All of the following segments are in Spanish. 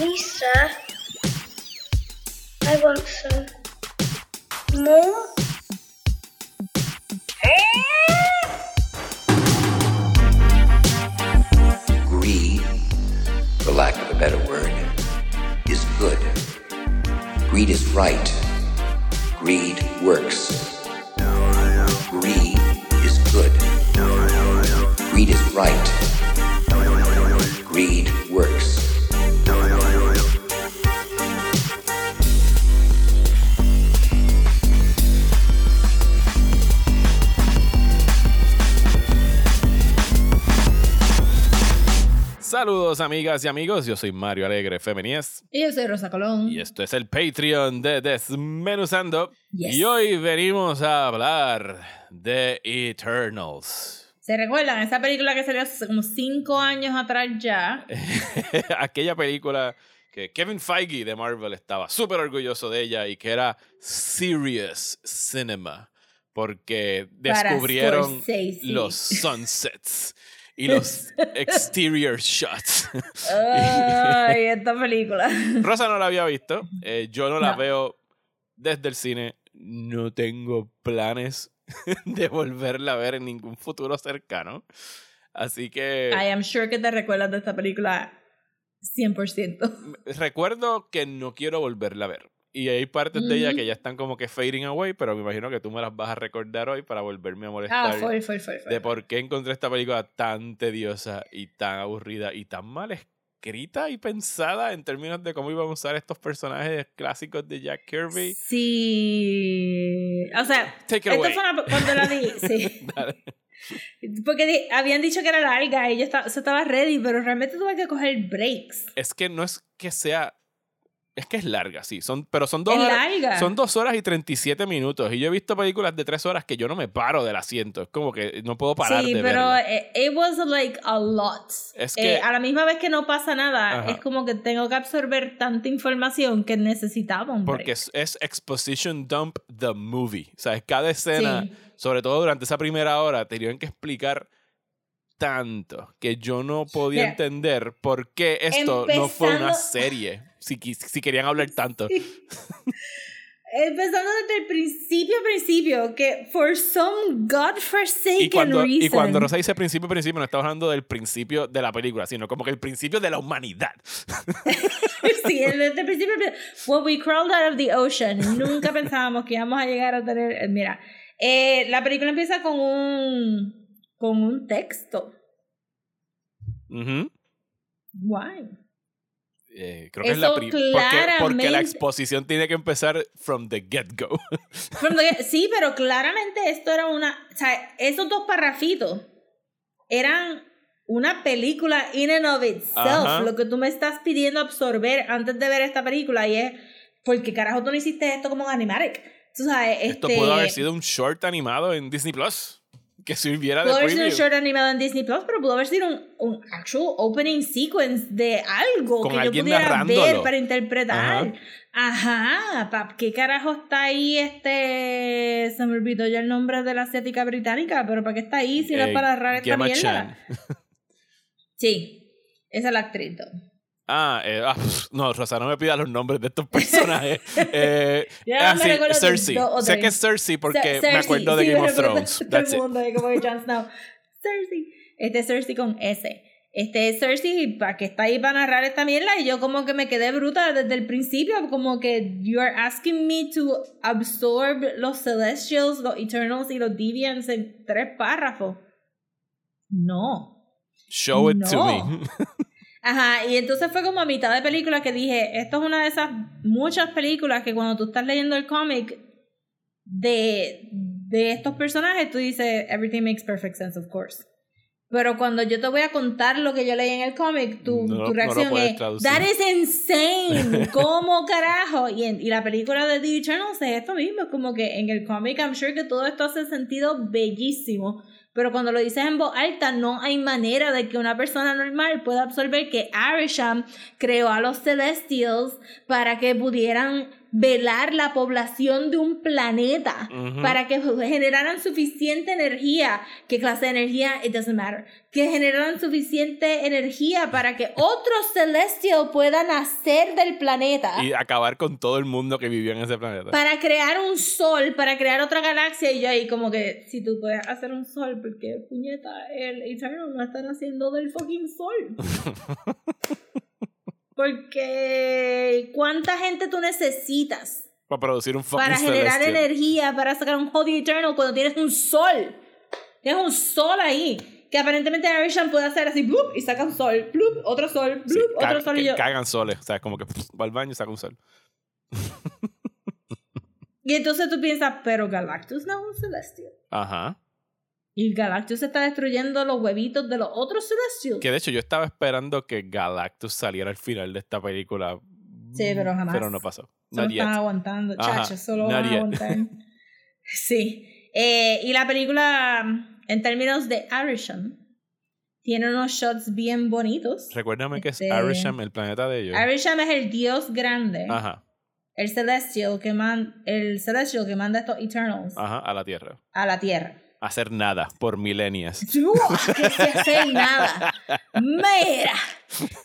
Lisa, I want some more. Greed, for lack of a better word, is good. Greed is right. Greed works. Greed is good. Greed is right. Saludos amigas y amigos, yo soy Mario Alegre Femenías Y yo soy Rosa Colón. y esto es el Patreon de Desmenuzando Yes. y hoy venimos a hablar de Eternals. ¿Se recuerdan? Esa película que salió hace como cinco años atrás ya. Aquella película que Kevin Feige de Marvel estaba súper orgulloso de ella y que era serious cinema porque descubrieron los sunsets y los exterior shots. Ay, esta película. Rosa no la había visto. eh, yo no la No. veo desde el cine. No tengo planes de volverla a ver en ningún futuro cercano. Así que I am sure que te recuerdas de esta película 100%. recuerdo que no quiero volverla a ver. Y hay partes de ella que ya están como que fading away, pero me imagino que tú me las vas a recordar hoy para volverme a Ah, molestar fue, fue, fue. fue. de por qué encontré esta película tan tediosa y tan aburrida y tan mal escrita y pensada en términos de cómo iban a usar estos personajes clásicos de Jack Kirby. Sí. O sea, Take it esto away. fue una, cuando la vi. Sí. Dale. Porque di- habían dicho que era larga y yo estaba, estaba ready, pero realmente tuve que coger breaks. Es que no es que sea. Es que es larga, sí. Son, pero son dos, horas, son dos horas y 37 minutos. Y yo he visto películas de tres horas que yo no me paro del asiento. Es como que no puedo parar sí, de pero verla. eh, it was like a lot. Es Eh, que- a la misma vez que no pasa nada, Ajá. es como que tengo que absorber tanta información que necesitaba un Porque break. es, es Exposition Dump the Movie. O sea, es cada escena, Sí. sobre todo durante esa primera hora, tenían que explicar tanto que yo no podía Mira, entender por qué esto no fue una empezando- serie. Si, si querían hablar tanto. Empezando desde el principio, principio, que for some godforsaken Y cuando, reason. y cuando Rosa dice principio, principio, no está hablando del principio de la película, sino como que el principio de la humanidad. sí, desde el principio. When we crawled out of the ocean, nunca pensábamos que íbamos a llegar a tener. eh, Mira, eh, la película empieza con un. Con un texto. Eh, creo que es la Eso pri- porque, porque la exposición tiene que empezar from the get-go. Sí, pero claramente esto era una. O sea, esos dos parrafitos eran una película in and of itself. Ajá. Lo que tú me estás pidiendo absorber antes de ver esta película y es. ¿Por qué carajo tú no hiciste esto como un animatic? Tú sabes, Esto este, pudo haber sido un short animado en Disney Plus que sirviera de Pudo haber sido un short animado en Disney Plus, pero pudo haber sido un, un actual opening sequence de algo Con que yo pudiera narrándolo. ver para interpretar. Ajá, pap, ¿qué carajo está ahí este? Se me olvidó ya el nombre de la asiática británica, pero ¿para qué está ahí si no es Eh, para narrar esta Gemma mierda? Chan. Sí, esa es la actriz. ¿no? Ah, eh, ah, no, Rosa, no me pida los nombres de estos personajes. Eh, ah, sí, Cersei. Sé que es Cersei porque me acuerdo de sí, Game me of Thrones. That's it. mundo como que. Cersei. Este es Cersei con S. Este es Cersei para que está ahí para narrar esta mierda y yo como que me quedé bruta desde el principio, como que you are asking me to absorb los Celestials, los Eternals y los Deviants en tres párrafos. No. Show it to me. Ajá, y entonces fue como a mitad de película que dije, esto es una de esas muchas películas que cuando tú estás leyendo el cómic de, de estos personajes, tú dices, everything makes perfect sense, of course. Pero cuando yo te voy a contar lo que yo leí en el cómic, tu, No, no tu reacción puedes es, traducir. that is insane, ¿cómo carajo? Y, en- y la película de The Eternals es esto mismo, es como que en el cómic I'm sure que todo esto hace sentido bellísimo, pero cuando lo dices en voz alta, no hay manera de que una persona normal pueda absorber que Arisham creó a los Celestials para que pudieran velar la población de un planeta para que generaran suficiente energía. ¿Qué clase de energía? It doesn't matter. Que generaran suficiente energía para que otro celestial pueda nacer del planeta. Y acabar con todo el mundo que vivía en ese planeta. Para crear un sol, para crear otra galaxia, y yo ahí como que, si tú puedes hacer un sol, porque puñeta, el Eternal no están haciendo del fucking sol. porque, ¿cuánta gente tú necesitas Para producir un fucking para generar celestial. energía, para sacar un Holy Eternal cuando tienes un sol? Tienes un sol ahí. Que aparentemente Arishan puede hacer así, ¡blup! y saca un sol, ¡blup! otro sol, ¡blup! otro sol y yo. cagan soles. O sea, es como que pff, va al baño y saca un sol. Y entonces tú piensas, pero Galactus no es un celestial. Ajá. Y Galactus está destruyendo los huevitos de los otros Celestials. Que de hecho yo estaba esperando que Galactus saliera al final de esta película. Sí, pero jamás. Pero no pasó. Solo están aguantando, chacho, solo van a yet. aguantar. sí. Eh, y la película, en términos de Arishan, tiene unos shots bien bonitos. Recuérdame que es Este- Arisham, el planeta de ellos. Arisham es el dios grande, Ajá, el celestial que man, el celestial que manda estos Eternals ajá, a la Tierra. a la Tierra. Hacer nada por milenias. Que se hace nada. Mira.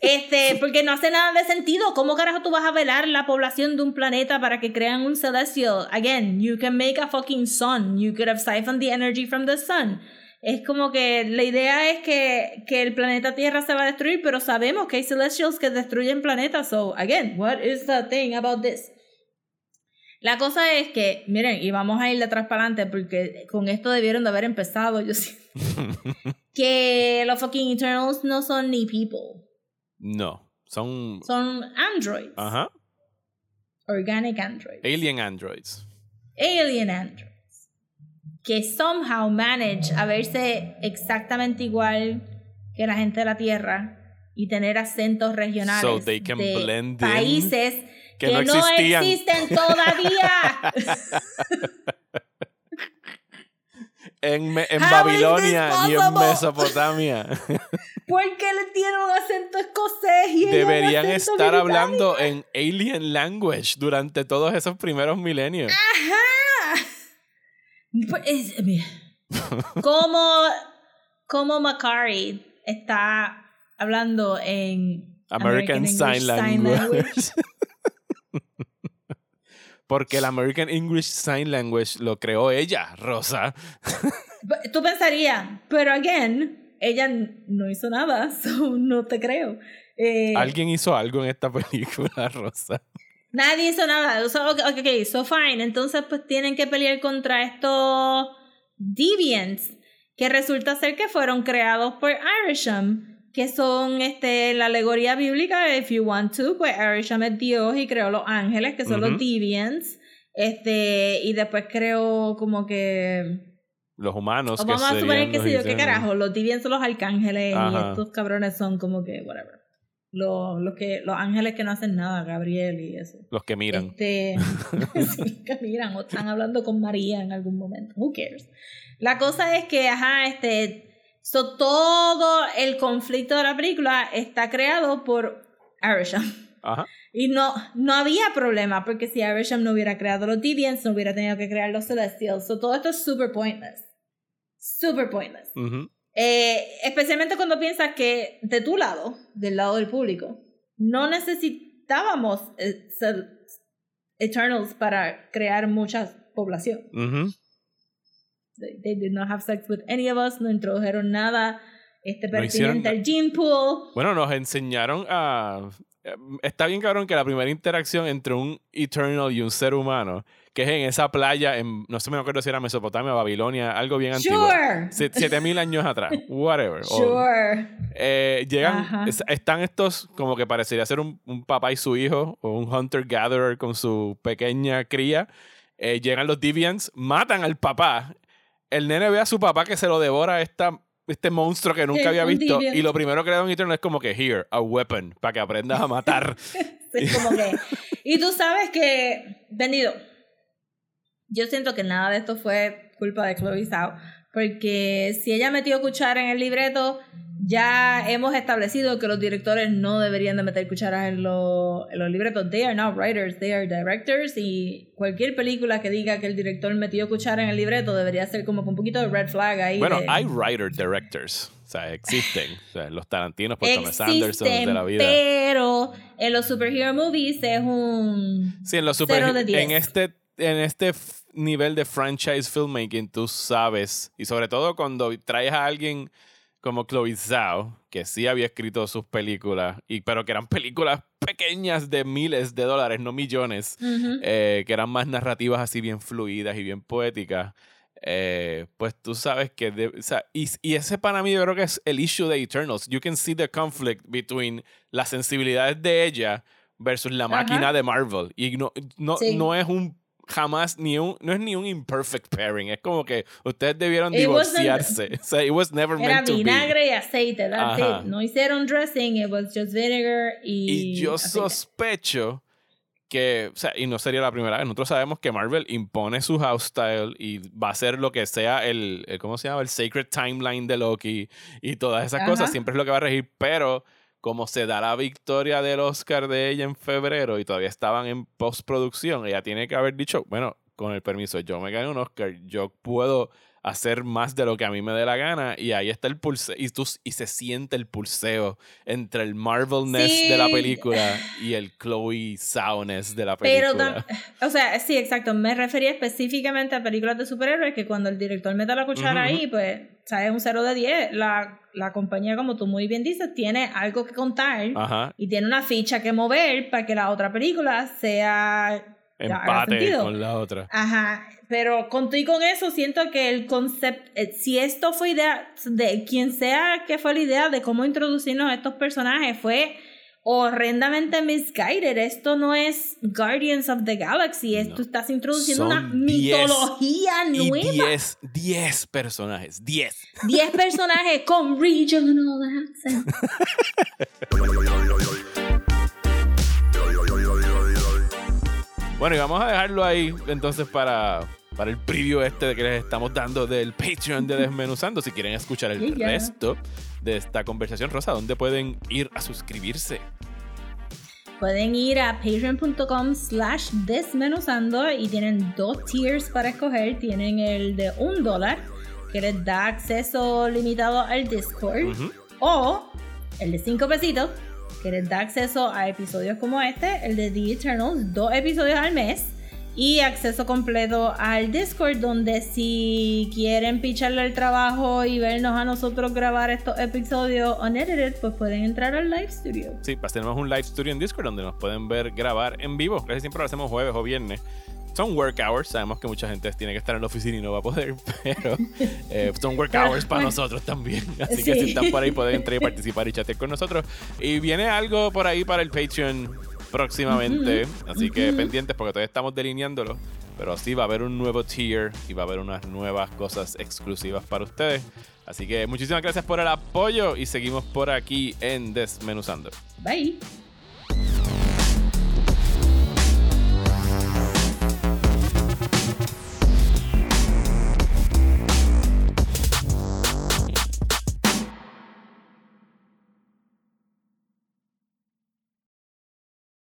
Este, porque no hace nada de sentido. ¿Cómo carajo tú vas a velar la población de un planeta para que crean un celestial? Again, you can make a fucking sun. You could have siphoned the energy from the sun. Es como que la idea es que, que el planeta Tierra se va a destruir, pero sabemos que hay celestials que destruyen planetas. So, again, what is the thing about this? La cosa es que, miren, y vamos a ir de atrás para adelante porque con esto debieron de haber empezado, yo sí. que los fucking Eternals no son ni people, no, son. son androids. Ajá. Organic androids. Alien androids. Alien androids. Que somehow manage a verse exactamente igual que la gente de la Tierra y tener acentos regionales So they can de blend in, países que que, no no, existían. existen todavía. En, Babilonia y en? Mesopotamia. Porque le tienen un acento escocés y Deberían acento estar británico. hablando en alien language durante todos esos primeros milenios. Ajá. Pues, es- como, como Macari está hablando en American, Sign Language. Porque el American English Sign Language lo creó ella, Rosa. Tú pensarías, pero again, ella no hizo nada, so no te creo. Eh, Alguien hizo algo en esta película, Rosa. Nadie hizo nada. So, ok, so fine. Entonces, pues tienen que pelear contra estos deviants que resulta ser que fueron creados por Irisham, que son este, la alegoría bíblica, if you want to, pues Irisham es Dios y creó los ángeles, que son Ujú. los deviants. Este, y después creó como que. Los humanos. o que vamos a suponer que sé yo, ¿qué carajo? Los deviants son los arcángeles y Ajá. estos cabrones son como que, whatever. Los, los, que, los ángeles que no hacen nada, Gabriel y eso. Los que miran. Este, sí, que miran o están hablando con María en algún momento. Who cares? La cosa es que, ajá, este, so, todo el conflicto de la película está creado por. Ajá. Y no, no había problema, porque si Arisham no hubiera creado los Deviants, no hubiera tenido que crear los Celestials. So, todo esto es super pointless. Super pointless. Ujú. Eh, especialmente cuando piensas que de tu lado, del lado del público, no necesitábamos eh, Eternals para crear mucha población. Ujú. They, they did not have sex with any of us, no introdujeron nada este, No pertinente al gene pool. Bueno, nos enseñaron a. eh, Está bien cabrón que la primera interacción entre un Eternal y un ser humano, que es en esa playa, en, no sé me acuerdo si era Mesopotamia, Babilonia, algo bien antiguo. Sure. Sie- Siete mil años atrás, whatever. O, Sure. eh, llegan, Ajá. están estos como que parecería ser un, un papá y su hijo, o un hunter-gatherer con su pequeña cría. Eh, llegan los Deviants, matan al papá. El nene ve a su papá que se lo devora esta, este monstruo que nunca Sí, había visto. Y lo primero que le da un Eternal es como que, here, a weapon, para que aprendas a matar. Es como que. Y tú sabes que, vendido. Yo siento que nada de esto fue culpa de Chloe Zhao. Porque si ella metió cuchara en el libreto, ya hemos establecido que los directores no deberían de meter cucharas en, los, en los libretos. They are not writers, they are directors. Y cualquier película que diga que el director metió cuchara en el libreto debería ser como con un poquito de red flag ahí. Bueno, de- hay writer directors. O sea, existen. O sea, los Tarantinos por Thomas Anderson de la vida. Pero en los superhero movies es un. Sí, en los Cero super, de diez. en este en este nivel de franchise filmmaking tú sabes y sobre todo cuando traes a alguien como Chloe Zhao que sí había escrito sus películas y pero que eran películas pequeñas de miles de dólares no millones Ujú. eh, que eran más narrativas así bien fluidas y bien poéticas eh, pues tú sabes que de- o sea, y, y ese para mí yo creo que es el issue de Eternals you can see the conflict between las sensibilidades de ella versus la Ajá. máquina de Marvel y no, no, Sí. no es un jamás ni un no es ni un imperfect pairing es como que ustedes debieron It divorciarse o sea it was never Era meant to be vinagre y aceite, that's it. No hicieron dressing, it was just vinegar y. Y yo aceite. sospecho que, o sea, y no sería la primera vez, nosotros sabemos que Marvel impone su house style y va a ser lo que sea el, el- ¿cómo se llama? El sacred timeline de Loki y todas esas Ajá. cosas, siempre es lo que va a regir, pero como se da la victoria del Oscar de ella en febrero y todavía estaban en postproducción, ella tiene que haber dicho, bueno, con el permiso, yo me gané un Oscar, yo puedo hacer más de lo que a mí me dé la gana y ahí está el pulseo y, tú, y se siente el pulseo entre el Marvelness de la Sí. película y el Chloe Soundness de la película. o sea, sí, exacto. Me refería específicamente a películas de superhéroes que cuando el director mete la cuchara ahí, pues, sabes, un 0 de 10. La, la compañía, como tú muy bien dices, tiene algo que contar Ajá, y tiene una ficha que mover para que la otra película sea. empate con la otra. Ajá, pero con todo y con eso siento que el concepto, eh, si esto fue idea de quien sea que fue la idea de cómo introducirnos a estos personajes, fue horrendamente misguided. Esto no es Guardians of the Galaxy, esto No. estás introduciendo Son una 10 mitología Y nueva. 10, 10 personajes, 10. 10 personajes con regional accent. Bueno, y vamos a dejarlo ahí entonces para, para el preview este que les estamos dando del Patreon de Desmenuzando. Si quieren escuchar el Yeah. resto de esta conversación, Rosa, ¿dónde pueden ir a suscribirse? Pueden ir a patreon.com slash desmenuzando y tienen dos tiers para escoger. Tienen el de un dólar, que les da acceso limitado al Discord. O el de cinco pesitos, que les da acceso a episodios como este, el de The Eternals, dos episodios al mes. Y acceso completo al Discord, donde si quieren picharle el trabajo y vernos a nosotros grabar estos episodios unedited, pues pueden entrar al live studio. Sí, pues tenemos un live studio en Discord donde nos pueden ver grabar en vivo. Casi siempre lo hacemos jueves o viernes. Son work hours. Sabemos que mucha gente tiene que estar en la oficina y no va a poder, pero eh, son work hours para nosotros también. Así que Sí. si están por ahí pueden entrar y participar y chatear con nosotros. Y viene algo por ahí para el Patreon próximamente. Así que pendientes porque todavía estamos delineándolo. Pero sí va a haber un nuevo tier y va a haber unas nuevas cosas exclusivas para ustedes. Así que muchísimas gracias por el apoyo y seguimos por aquí en Desmenuzando. Bye.